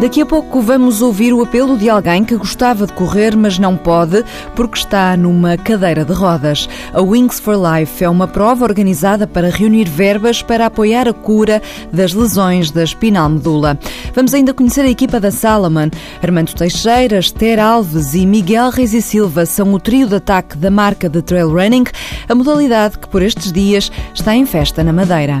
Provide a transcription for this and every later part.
Daqui a pouco vamos ouvir o apelo de alguém que gostava de correr, mas não pode porque está numa cadeira de rodas. A Wings for Life é uma prova organizada para reunir verbas para apoiar a cura das lesões da espinal medula. Vamos ainda conhecer a equipa da Salomon. Armando Teixeira, Esther Alves e Miguel Reis e Silva são o trio de ataque da marca de trail running, a modalidade que por estes dias está em festa na Madeira.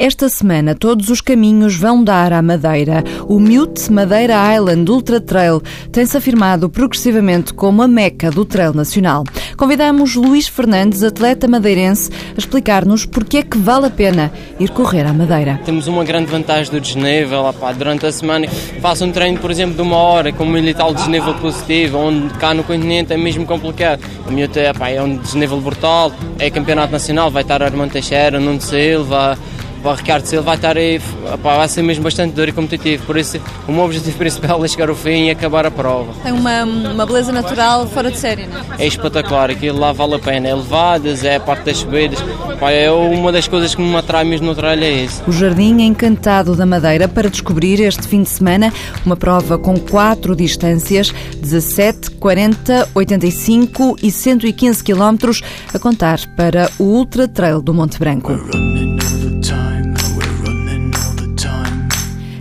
Esta semana, todos os caminhos vão dar à Madeira. O Mute Madeira Island Ultra Trail tem-se afirmado progressivamente como a meca do trail nacional. Convidamos Luís Fernandes, atleta madeirense, a explicar-nos porque é que vale a pena ir correr à Madeira. Temos uma grande vantagem do desnível. Durante a semana faço um treino, por exemplo, de uma hora com um tal desnível positivo, onde cá no continente é mesmo complicado. O Mute é, é um desnível brutal, é campeonato nacional, vai estar Armando Teixeira, Nuno Silva, o Ricardo Silva vai estar aí, opa, vai ser mesmo bastante duro e competitivo. Por isso, o meu objetivo principal é chegar ao fim e acabar a prova. Tem uma, uma beleza natural fora de série, não é? É espetacular, aquilo lá vale a pena. É levadas, é a parte das subidas. Opa, é uma das coisas que me atrai mesmo no trailho é isso. O Jardim Encantado da Madeira para descobrir este fim de semana uma prova com quatro distâncias: 17, 40, 85 e 115 quilómetros a contar para o Ultra Trail do Monte Branco.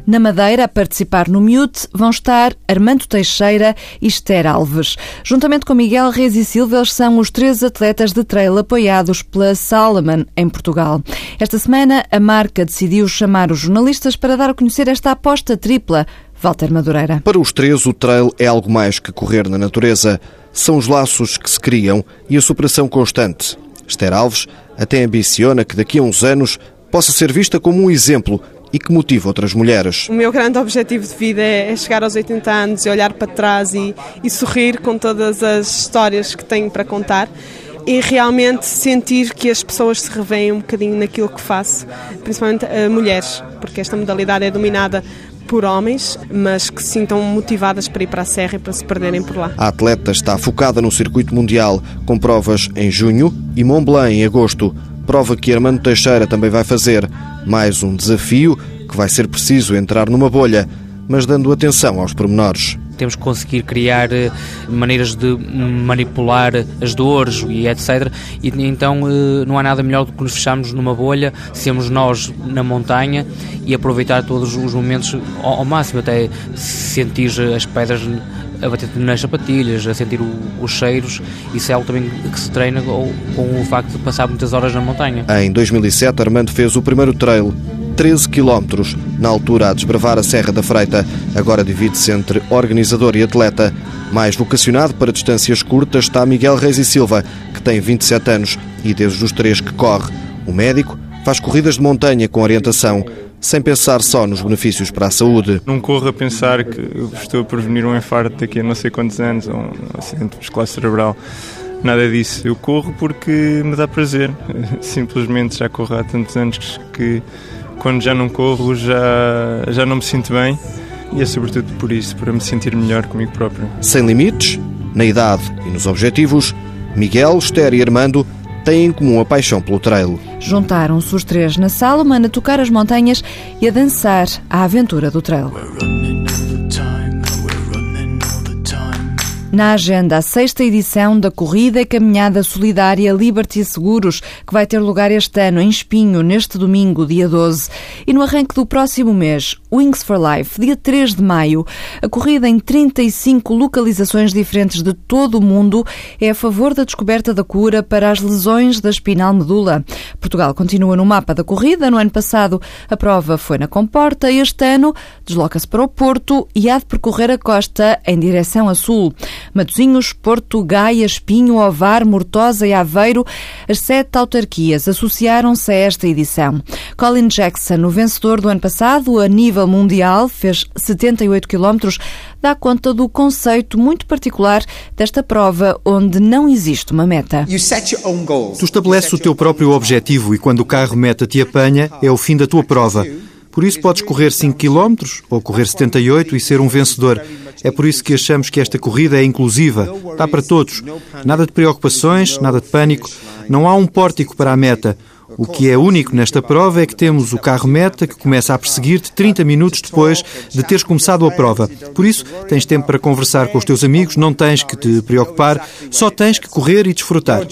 Na Madeira, a participar no Mute, vão estar Armando Teixeira e Esther Alves. Juntamente com Miguel Reis e Silva, eles são os três atletas de trail apoiados pela Salomon, em Portugal. Esta semana, a marca decidiu chamar os jornalistas para dar a conhecer esta aposta tripla. Walter Madureira. Para os três, o trail é algo mais que correr na natureza. São os laços que se criam e a superação constante. Esther Alves até ambiciona que daqui a uns anos possa ser vista como um exemplo e que motiva outras mulheres. O meu grande objetivo de vida é, é chegar aos 80 anos e olhar para trás e, e sorrir com todas as histórias que tenho para contar e realmente sentir que as pessoas se revêem um bocadinho naquilo que faço, principalmente uh, mulheres, porque esta modalidade é dominada por homens, mas que se sintam motivadas para ir para a serra e para se perderem por lá. A atleta está focada no circuito mundial, com provas em junho e Mont Blanc em agosto prova que Armando Teixeira também vai fazer. Mais um desafio que vai ser preciso entrar numa bolha, mas dando atenção aos pormenores temos que conseguir criar eh, maneiras de manipular as dores e etc. E então eh, não há nada melhor do que nos fecharmos numa bolha, sermos nós na montanha e aproveitar todos os momentos ao, máximo, até sentir as pedras a bater nas sapatilhas, a sentir o, os cheiros. Isso é algo também que se treina com, com o facto de passar muitas horas na montanha. Em 2007, Armando fez o primeiro trail 13 quilómetros, na altura a desbravar a Serra da Freita. Agora divide-se entre organizador e atleta. Mais vocacionado para distâncias curtas está Miguel Reis e Silva, que tem 27 anos e desde os três que corre. O médico faz corridas de montanha com orientação sem pensar só nos benefícios para a saúde. Não corro a pensar que estou a prevenir um infarto daqui a não sei quantos anos ou um acidente muscular cerebral. Nada disso. Eu corro porque me dá prazer. Simplesmente já corro há tantos anos que quando já não corro já, já não me sinto bem e é sobretudo por isso, para me sentir melhor comigo próprio. Sem limites, na idade e nos objetivos, Miguel, Esther e Armando têm em comum a paixão pelo trail. Juntaram-se os três na Salomon a tocar as montanhas e a dançar a aventura do trail. Na agenda, a sexta edição da Corrida e Caminhada Solidária Liberty Seguros, que vai ter lugar este ano em Espinho, neste domingo, dia 12. E no arranque do próximo mês, Wings for Life, dia 3 de maio. A corrida em 35 localizações diferentes de todo o mundo é a favor da descoberta da cura para as lesões da espinal medula. Portugal continua no mapa da corrida. No ano passado, a prova foi na Comporta. Este ano, desloca-se para o Porto e há de percorrer a costa em direção a sul. Matosinhos, Porto, Gaia, Espinho, Ovar, Mortosa e Aveiro, as sete autarquias associaram-se a esta edição. Colin Jackson, o vencedor do ano passado, a nível mundial, fez 78 quilómetros, dá conta do conceito muito particular desta prova, onde não existe uma meta. Tu estabeleces o teu próprio objetivo e quando o carro meta te apanha, é o fim da tua prova. Por isso podes correr 5 km ou correr 78 e ser um vencedor. É por isso que achamos que esta corrida é inclusiva, dá para todos. Nada de preocupações, nada de pânico. Não há um pórtico para a meta. O que é único nesta prova é que temos o carro-meta que começa a perseguir-te 30 minutos depois de teres começado a prova. Por isso, tens tempo para conversar com os teus amigos, não tens que te preocupar, só tens que correr e desfrutar.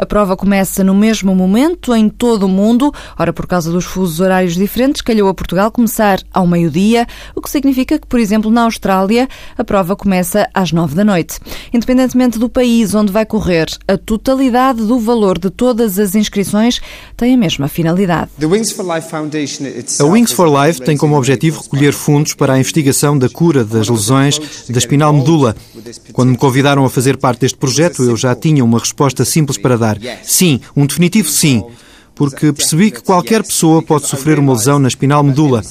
A prova começa no mesmo momento em todo o mundo. Ora, por causa dos fusos horários diferentes, calhou a Portugal começar ao meio-dia, o que significa que, por exemplo, na Austrália, a prova começa às nove da noite. Independentemente do país onde vai correr, a totalidade do valor de todas as inscrições tem a mesma finalidade. A Wings for Life tem como objetivo recolher fundos para a investigação da cura das lesões da espinal medula. Quando me convidaram a fazer parte deste projeto, eu já tinha uma resposta simples para dar. Sim, um definitivo sim porque percebi que qualquer pessoa pode sofrer uma lesão na espinal medula.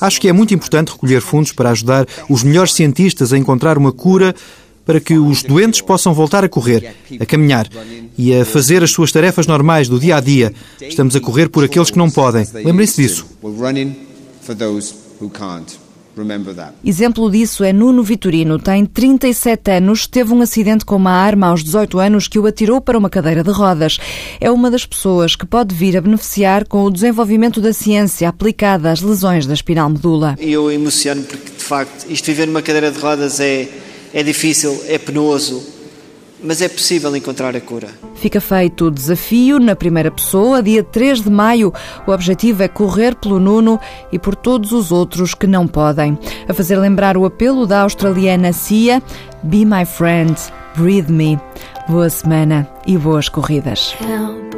Acho que é muito importante recolher fundos para ajudar os melhores cientistas a encontrar uma cura para que os doentes possam voltar a correr, a caminhar e a fazer as suas tarefas normais do dia a dia. Estamos a correr por aqueles que não podem. Lembrem-se disso. Exemplo disso é Nuno Vitorino. Tem 37 anos, teve um acidente com uma arma aos 18 anos que o atirou para uma cadeira de rodas. É uma das pessoas que pode vir a beneficiar com o desenvolvimento da ciência aplicada às lesões da espinal medula. Eu emociono porque, de facto, isto viver numa cadeira de rodas é, é difícil, é penoso mas é possível encontrar a cura. Fica feito o desafio na primeira pessoa, dia 3 de maio. O objetivo é correr pelo Nuno e por todos os outros que não podem. A fazer lembrar o apelo da australiana Cia, Be My Friend, Breathe Me. Boa semana e boas corridas. Help,